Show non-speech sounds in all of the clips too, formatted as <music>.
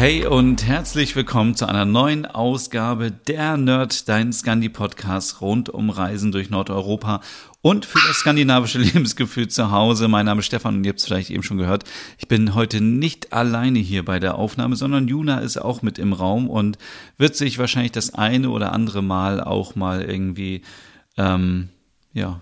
Hey und herzlich willkommen zu einer neuen Ausgabe der Nerd, dein Scandi-Podcast rund um Reisen durch Nordeuropa und für das skandinavische <laughs> Lebensgefühl zu Hause. Mein Name ist Stefan und ihr habt es vielleicht eben schon gehört. Ich bin heute nicht alleine hier bei der Aufnahme, sondern Juna ist auch mit im Raum und wird sich wahrscheinlich das eine oder andere Mal auch mal irgendwie, ähm, ja,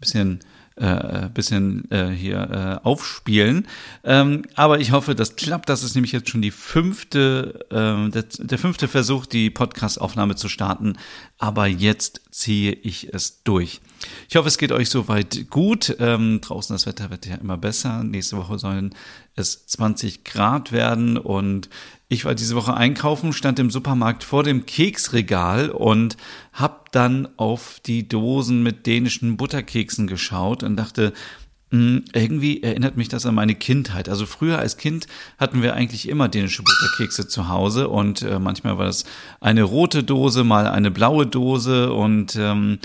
bisschen äh, bisschen äh, hier äh, aufspielen. Ähm, aber ich hoffe, das klappt. Das ist nämlich jetzt schon die fünfte, äh, der, der fünfte Versuch, die Podcast-Aufnahme zu starten. Aber jetzt ziehe ich es durch. Ich hoffe, es geht euch soweit gut. Ähm, draußen das Wetter wird ja immer besser. Nächste Woche sollen es 20 Grad werden und ich war diese Woche einkaufen, stand im Supermarkt vor dem Keksregal und hab dann auf die Dosen mit dänischen Butterkeksen geschaut und dachte, hm, irgendwie erinnert mich das an meine Kindheit. Also früher als Kind hatten wir eigentlich immer dänische Butterkekse zu Hause und äh, manchmal war das eine rote Dose, mal eine blaue Dose und ähm,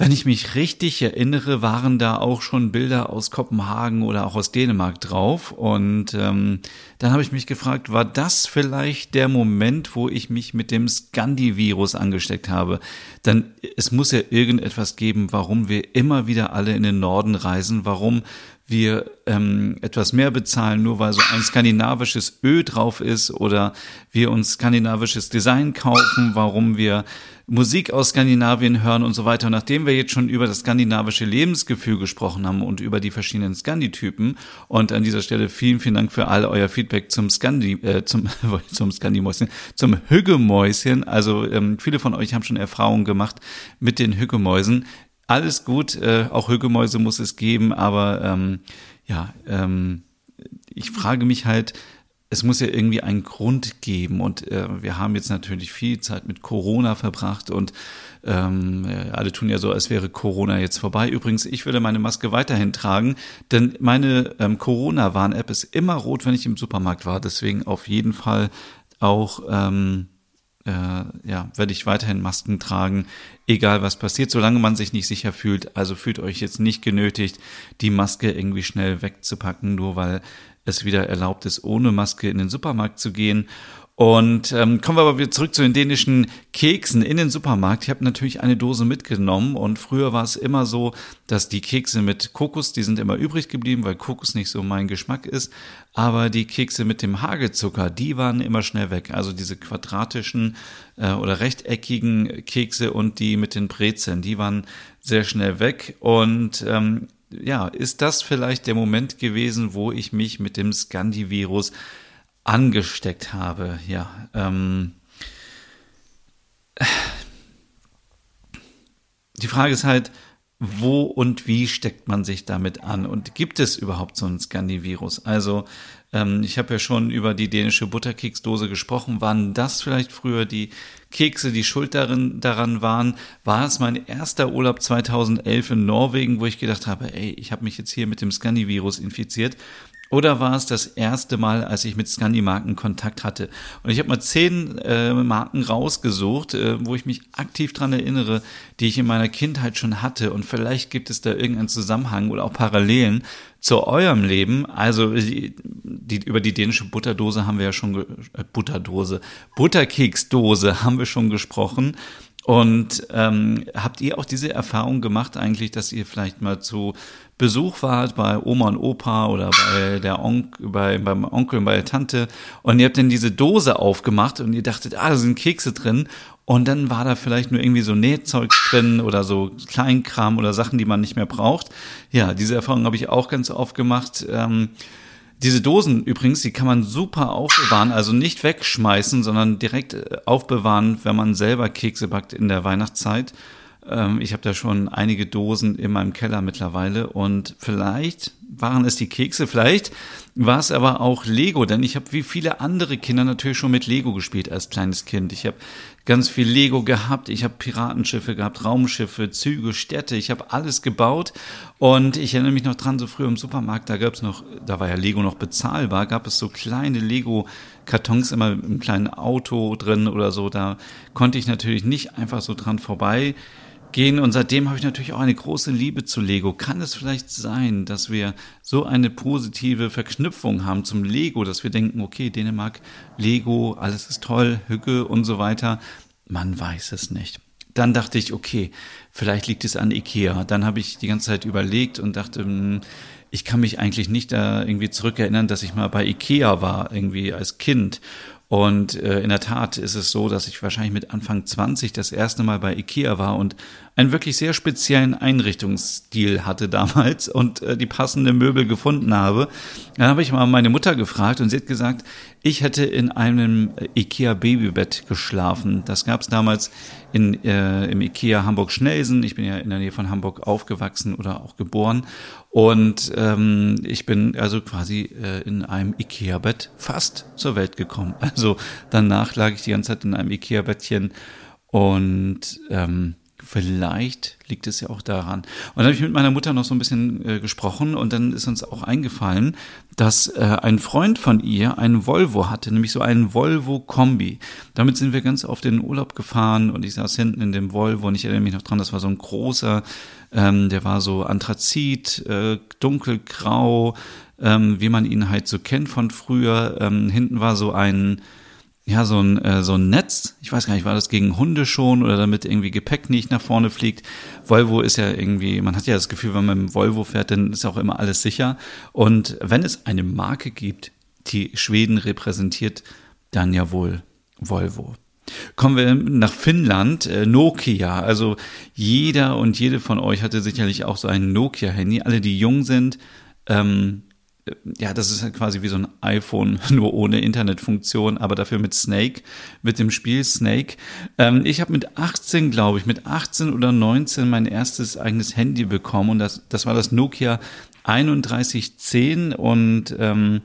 wenn ich mich richtig erinnere, waren da auch schon Bilder aus Kopenhagen oder auch aus Dänemark drauf. Und ähm, dann habe ich mich gefragt, war das vielleicht der Moment, wo ich mich mit dem Scandi-Virus angesteckt habe? Dann es muss ja irgendetwas geben, warum wir immer wieder alle in den Norden reisen, warum wir ähm, etwas mehr bezahlen, nur weil so ein skandinavisches Ö drauf ist oder wir uns skandinavisches Design kaufen, warum wir Musik aus Skandinavien hören und so weiter. Und nachdem wir jetzt schon über das skandinavische Lebensgefühl gesprochen haben und über die verschiedenen Scandi-Typen und an dieser Stelle vielen, vielen Dank für all euer Feedback zum Scandi, äh, zum, <laughs> zum Scandi-Mäuschen, zum Hüggemäuschen. Also ähm, viele von euch haben schon Erfahrungen gemacht mit den Hüggemäusen alles gut, äh, auch Hügelmäuse muss es geben, aber ähm, ja, ähm, ich frage mich halt, es muss ja irgendwie einen Grund geben und äh, wir haben jetzt natürlich viel Zeit mit Corona verbracht und ähm, alle tun ja so, als wäre Corona jetzt vorbei. Übrigens, ich würde meine Maske weiterhin tragen, denn meine ähm, Corona-Warn-App ist immer rot, wenn ich im Supermarkt war. Deswegen auf jeden Fall auch ähm, äh, ja, werde ich weiterhin Masken tragen, egal was passiert, solange man sich nicht sicher fühlt. Also fühlt euch jetzt nicht genötigt, die Maske irgendwie schnell wegzupacken, nur weil es wieder erlaubt ist, ohne Maske in den Supermarkt zu gehen. Und ähm, kommen wir aber wieder zurück zu den dänischen Keksen in den Supermarkt. Ich habe natürlich eine Dose mitgenommen und früher war es immer so, dass die Kekse mit Kokos, die sind immer übrig geblieben, weil Kokos nicht so mein Geschmack ist. Aber die Kekse mit dem Hagelzucker, die waren immer schnell weg. Also diese quadratischen äh, oder rechteckigen Kekse und die mit den Brezeln, die waren sehr schnell weg. Und ähm, ja, ist das vielleicht der Moment gewesen, wo ich mich mit dem Scandi-Virus angesteckt habe. Ja, ähm, die Frage ist halt, wo und wie steckt man sich damit an? Und gibt es überhaupt so ein Scandi-Virus? Also, ähm, ich habe ja schon über die dänische Butterkeksdose gesprochen. Waren das vielleicht früher die Kekse, die schuld darin, daran waren? War es mein erster Urlaub 2011 in Norwegen, wo ich gedacht habe, ey, ich habe mich jetzt hier mit dem Scandi-Virus infiziert? Oder war es das erste Mal, als ich mit Scandi-Marken Kontakt hatte? Und ich habe mal zehn äh, Marken rausgesucht, äh, wo ich mich aktiv dran erinnere, die ich in meiner Kindheit schon hatte. Und vielleicht gibt es da irgendeinen Zusammenhang oder auch Parallelen zu eurem Leben. Also die, die, über die dänische Butterdose haben wir ja schon, äh, Butterdose, Butterkeksdose <laughs> haben wir schon gesprochen. Und ähm, habt ihr auch diese Erfahrung gemacht eigentlich, dass ihr vielleicht mal zu Besuch wart bei Oma und Opa oder bei der Onk bei, beim Onkel und bei der Tante und ihr habt dann diese Dose aufgemacht und ihr dachtet, ah, da sind Kekse drin und dann war da vielleicht nur irgendwie so Nähzeug drin oder so Kleinkram oder Sachen, die man nicht mehr braucht. Ja, diese Erfahrung habe ich auch ganz oft gemacht. Ähm, diese Dosen übrigens, die kann man super aufbewahren, also nicht wegschmeißen, sondern direkt äh, aufbewahren, wenn man selber Kekse backt in der Weihnachtszeit. Ähm, ich habe da schon einige Dosen in meinem Keller mittlerweile und vielleicht, waren es die Kekse, vielleicht war es aber auch Lego, denn ich habe wie viele andere Kinder natürlich schon mit Lego gespielt als kleines Kind. Ich habe ganz viel Lego gehabt, ich habe Piratenschiffe gehabt, Raumschiffe, Züge, Städte, ich habe alles gebaut. Und ich erinnere mich noch dran, so früher im Supermarkt, da gab es noch, da war ja Lego noch bezahlbar, gab es so kleine Lego-Kartons immer im kleinen Auto drin oder so, da konnte ich natürlich nicht einfach so dran vorbei gehen. Und seitdem habe ich natürlich auch eine große Liebe zu Lego. Kann es vielleicht sein, dass wir so eine positive Verknüpfung haben zum Lego, dass wir denken, okay, Dänemark, Lego, alles ist toll, Hücke und so weiter. Man weiß es nicht. Dann dachte ich, okay, vielleicht liegt es an Ikea. Dann habe ich die ganze Zeit überlegt und dachte, hm, ich kann mich eigentlich nicht da irgendwie zurückerinnern, dass ich mal bei Ikea war, irgendwie als Kind. Und äh, in der Tat ist es so, dass ich wahrscheinlich mit Anfang 20 das erste Mal bei Ikea war und einen wirklich sehr speziellen Einrichtungsstil hatte damals <laughs> und äh, die passende Möbel gefunden habe. Dann habe ich mal meine Mutter gefragt und sie hat gesagt, ich hätte in einem Ikea Babybett geschlafen. Das gab es damals in, äh, im Ikea Hamburg-Schnelsen. Ich bin ja in der Nähe von Hamburg aufgewachsen oder auch geboren. Und ähm, ich bin also quasi äh, in einem Ikea-Bett fast zur Welt gekommen. <laughs> Also danach lag ich die ganze Zeit in einem Ikea-Bettchen und ähm, vielleicht liegt es ja auch daran. Und dann habe ich mit meiner Mutter noch so ein bisschen äh, gesprochen und dann ist uns auch eingefallen, dass äh, ein Freund von ihr einen Volvo hatte, nämlich so einen Volvo Kombi. Damit sind wir ganz oft in den Urlaub gefahren und ich saß hinten in dem Volvo und ich erinnere mich noch dran, das war so ein großer, ähm, der war so Anthrazit, äh, dunkelgrau, ähm, wie man ihn halt so kennt von früher. Ähm, hinten war so ein ja, so ein, äh, so ein Netz. Ich weiß gar nicht, war das gegen Hunde schon oder damit irgendwie Gepäck nicht nach vorne fliegt. Volvo ist ja irgendwie, man hat ja das Gefühl, wenn man mit Volvo fährt, dann ist auch immer alles sicher. Und wenn es eine Marke gibt, die Schweden repräsentiert, dann ja wohl Volvo. Kommen wir nach Finnland, äh, Nokia. Also jeder und jede von euch hatte sicherlich auch so ein Nokia-Handy. Alle, die jung sind, ähm, ja, das ist halt quasi wie so ein iPhone, <laughs> nur ohne Internetfunktion, aber dafür mit Snake, mit dem Spiel Snake. Ähm, ich habe mit 18, glaube ich, mit 18 oder 19 mein erstes eigenes Handy bekommen und das, das war das Nokia 3110 und ähm,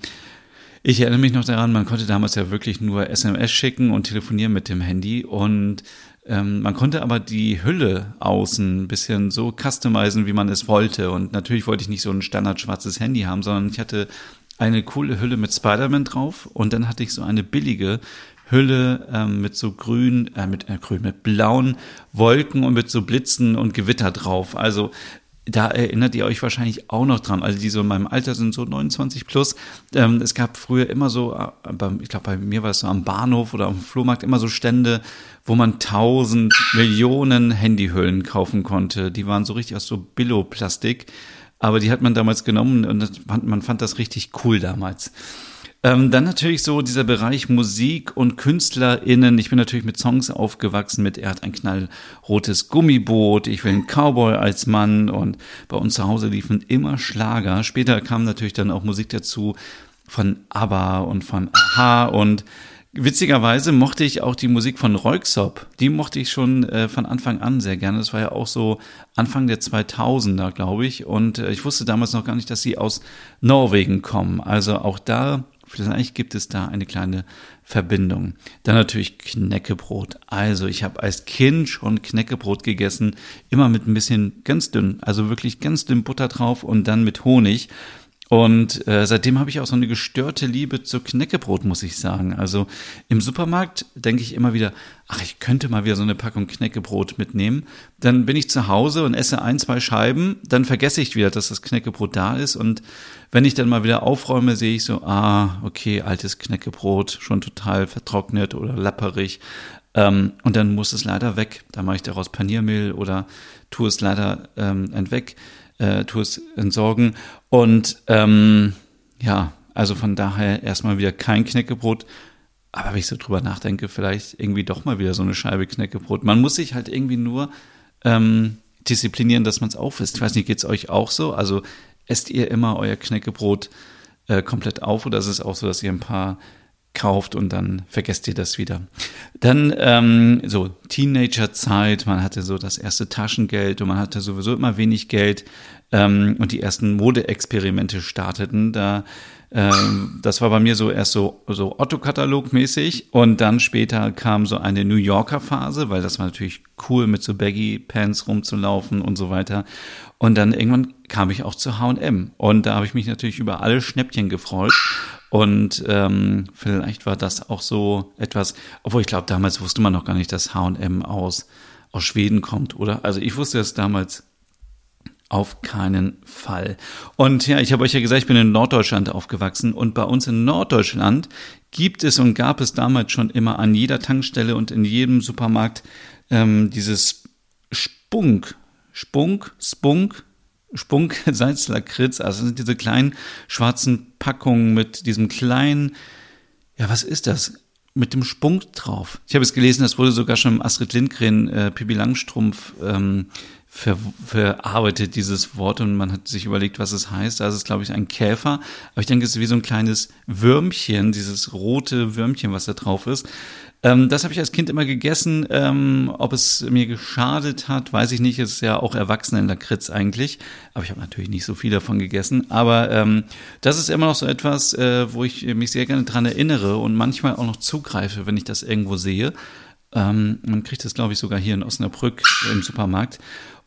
ich erinnere mich noch daran, man konnte damals ja wirklich nur SMS schicken und telefonieren mit dem Handy und ähm, man konnte aber die Hülle außen ein bisschen so customizen, wie man es wollte. Und natürlich wollte ich nicht so ein standard schwarzes Handy haben, sondern ich hatte eine coole Hülle mit Spider-Man drauf und dann hatte ich so eine billige Hülle ähm, mit so grün, äh, mit äh, grün, mit blauen Wolken und mit so Blitzen und Gewitter drauf. Also da erinnert ihr euch wahrscheinlich auch noch dran, also die so in meinem Alter sind so 29 plus. Ähm, es gab früher immer so, äh, ich glaube bei mir war es so am Bahnhof oder am Flohmarkt immer so Stände, wo man tausend Millionen Handyhüllen kaufen konnte. Die waren so richtig aus so Billo-Plastik, aber die hat man damals genommen und man fand das richtig cool damals. Ähm, dann natürlich so dieser Bereich Musik und KünstlerInnen. Ich bin natürlich mit Songs aufgewachsen mit Er hat ein knallrotes Gummiboot, Ich will einen Cowboy als Mann und bei uns zu Hause liefen immer Schlager. Später kam natürlich dann auch Musik dazu von ABBA und von Aha und Witzigerweise mochte ich auch die Musik von Röyksopp. Die mochte ich schon äh, von Anfang an sehr gerne. Das war ja auch so Anfang der 2000er, glaube ich. Und äh, ich wusste damals noch gar nicht, dass sie aus Norwegen kommen. Also auch da, vielleicht gibt es da eine kleine Verbindung. Dann natürlich Knäckebrot. Also ich habe als Kind schon Knäckebrot gegessen, immer mit ein bisschen ganz dünn, also wirklich ganz dünn Butter drauf und dann mit Honig. Und äh, seitdem habe ich auch so eine gestörte Liebe zu Knäckebrot, muss ich sagen. Also im Supermarkt denke ich immer wieder, ach, ich könnte mal wieder so eine Packung Knäckebrot mitnehmen. Dann bin ich zu Hause und esse ein, zwei Scheiben, dann vergesse ich wieder, dass das Knäckebrot da ist. Und wenn ich dann mal wieder aufräume, sehe ich so, ah, okay, altes Knäckebrot, schon total vertrocknet oder lapperig. Ähm, und dann muss es leider weg. Da mache ich daraus Paniermehl oder tue es leider ähm, entweg äh, es entsorgen. Und ähm, ja, also von daher erstmal wieder kein Knäckebrot. Aber wenn ich so drüber nachdenke, vielleicht irgendwie doch mal wieder so eine Scheibe Knäckebrot. Man muss sich halt irgendwie nur ähm, disziplinieren, dass man es aufisst. Ich weiß nicht, geht es euch auch so? Also esst ihr immer euer Knäckebrot äh, komplett auf oder ist es auch so, dass ihr ein paar kauft und dann vergesst ihr das wieder. Dann ähm, so Teenagerzeit, man hatte so das erste Taschengeld und man hatte sowieso immer wenig Geld ähm, und die ersten Modeexperimente starteten. Da ähm, das war bei mir so erst so, so Otto-Katalog-mäßig und dann später kam so eine New Yorker Phase, weil das war natürlich cool, mit so Baggy-Pants rumzulaufen und so weiter. Und dann irgendwann kam ich auch zu H&M und da habe ich mich natürlich über alle Schnäppchen gefreut und ähm, vielleicht war das auch so etwas, obwohl ich glaube, damals wusste man noch gar nicht, dass HM aus, aus Schweden kommt, oder? Also ich wusste es damals auf keinen Fall. Und ja, ich habe euch ja gesagt, ich bin in Norddeutschland aufgewachsen und bei uns in Norddeutschland gibt es und gab es damals schon immer an jeder Tankstelle und in jedem Supermarkt ähm, dieses Spunk, Spunk, Spunk, Spunk <laughs> Salzlakritz, also sind diese kleinen schwarzen Packungen mit diesem kleinen, ja, was ist das? Mit dem Spunk drauf. Ich habe es gelesen, das wurde sogar schon im Astrid Lindgren, äh, Pippi Langstrumpf ähm, ver verarbeitet, dieses Wort, und man hat sich überlegt, was es heißt. Es ist, glaube ich, ein Käfer. Aber ich denke, es ist wie so ein kleines Würmchen, dieses rote Würmchen, was da drauf ist. Ähm, das habe ich als Kind immer gegessen. Ähm, ob es mir geschadet hat, weiß ich nicht. Es ist ja auch Erwachsenen-Lakritz eigentlich. Aber ich habe natürlich nicht so viel davon gegessen. Aber ähm, das ist immer noch so etwas, äh, wo ich mich sehr gerne dran erinnere und manchmal auch noch zugreife, wenn ich das irgendwo sehe. Ähm, man kriegt das, glaube ich, sogar hier in Osnabrück im Supermarkt.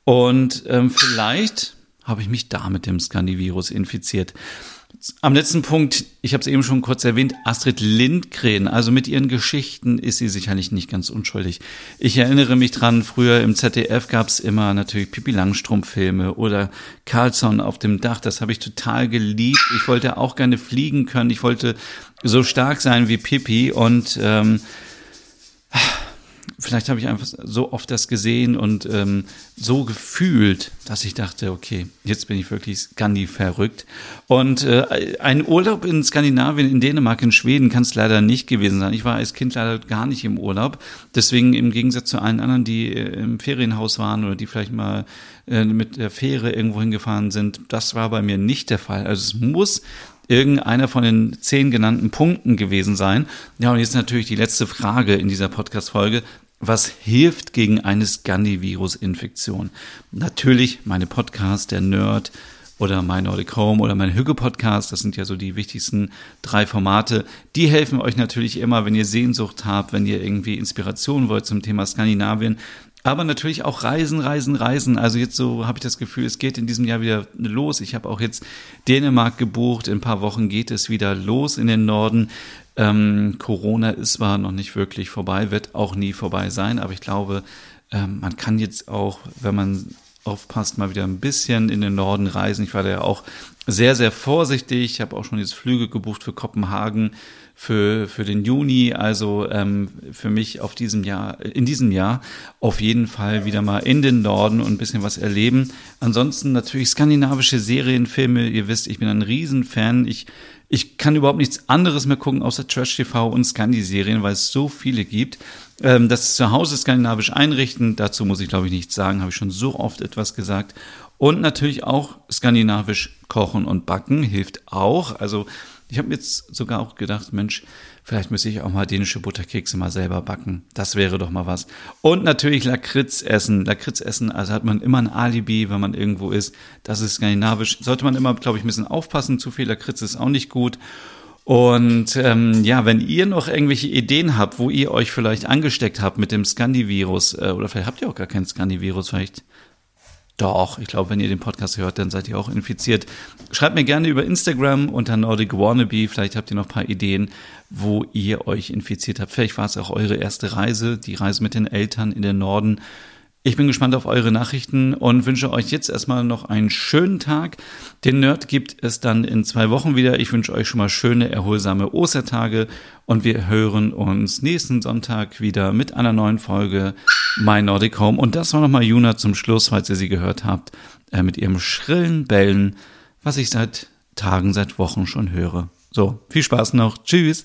Und ähm, vielleicht habe ich mich da mit dem Scandivirus infiziert. Am letzten Punkt, ich habe es eben schon kurz erwähnt, Astrid Lindgren, also mit ihren Geschichten ist sie sicherlich nicht ganz unschuldig. Ich erinnere mich dran, früher im ZDF gab es immer natürlich Pippi Langstrumpf-Filme oder Carlson auf dem Dach, das habe ich total geliebt. Ich wollte auch gerne fliegen können, ich wollte so stark sein wie Pippi und ähm, vielleicht habe ich einfach so oft das gesehen und ähm, so gefühlt, dass ich dachte, okay, jetzt bin ich wirklich Scandi verrückt. Und äh, ein Urlaub in Skandinavien, in Dänemark, in Schweden kann es leider nicht gewesen sein. Ich war als Kind leider gar nicht im Urlaub. Deswegen im Gegensatz zu allen anderen, die äh, im Ferienhaus waren oder die vielleicht mal äh, mit der Fähre irgendwo hingefahren sind, das war bei mir nicht der Fall. Also es muss irgendeiner von den zehn genannten Punkten gewesen sein. Ja, und jetzt natürlich die letzte Frage in dieser Podcast-Folge. Was hilft gegen eine Scandi-Virus-Infektion? Natürlich meine Podcast, der Nerd oder mein Nordic Home oder mein Hüge-Podcast, das sind ja so die wichtigsten drei Formate. Die helfen euch natürlich immer, wenn ihr Sehnsucht habt, wenn ihr irgendwie Inspiration wollt zum Thema Skandinavien. Aber natürlich auch Reisen, Reisen, Reisen. Also jetzt so habe ich das Gefühl, es geht in diesem Jahr wieder los. Ich habe auch jetzt Dänemark gebucht. In ein paar Wochen geht es wieder los in den Norden. Ähm, Corona ist zwar noch nicht wirklich vorbei, wird auch nie vorbei sein, aber ich glaube, ähm, man kann jetzt auch, wenn man aufpasst, mal wieder ein bisschen in den Norden reisen. Ich war da ja auch sehr, sehr vorsichtig. Ich habe auch schon jetzt Flüge gebucht für Kopenhagen für, für den Juni. Also ähm, für mich auf diesem Jahr, in diesem Jahr auf jeden Fall wieder mal in den Norden und ein bisschen was erleben. Ansonsten natürlich skandinavische Serienfilme. Ihr wisst, ich bin ein Riesenfan. Ich ich kann überhaupt nichts anderes mehr gucken außer Trash TV und Scandi-Serien, weil es so viele gibt. Ähm, das Zuhause skandinavisch einrichten, dazu muss ich glaube ich nichts sagen, habe ich schon so oft etwas gesagt. Und natürlich auch skandinavisch kochen und backen hilft auch. Also ich habe jetzt sogar auch gedacht, Mensch, vielleicht müsste ich auch mal dänische Butterkekse mal selber backen. Das wäre doch mal was. Und natürlich Lakritz essen. Lakritz essen, also hat man immer ein Alibi, wenn man irgendwo ist. Das ist skandinavisch. Sollte man immer, glaube ich, ein bisschen aufpassen. Zu viel Lakritz ist auch nicht gut. Und ähm, ja, wenn ihr noch irgendwelche Ideen habt, wo ihr euch vielleicht angesteckt habt mit dem Scandi-Virus, äh, oder vielleicht habt ihr auch gar kein Scandi-Virus, vielleicht doch, ich glaube, wenn ihr den Podcast hört, dann seid ihr auch infiziert. Schreibt mir gerne über Instagram unter Nordic Wannabe. Vielleicht habt ihr noch ein paar Ideen, wo ihr euch infiziert habt. Vielleicht war es auch eure erste Reise, die Reise mit den Eltern in den Norden. Ich bin gespannt auf eure Nachrichten und wünsche euch jetzt erstmal noch einen schönen Tag. Den Nerd gibt es dann in zwei Wochen wieder. Ich wünsche euch schon mal schöne, erholsame Ostertage und wir hören uns nächsten Sonntag wieder mit einer neuen Folge My Nordic Home. Und das war nochmal Juna zum Schluss, falls ihr sie gehört habt, äh, mit ihrem schrillen Bellen, was ich seit Tagen, seit Wochen schon höre. So, viel Spaß noch. Tschüss.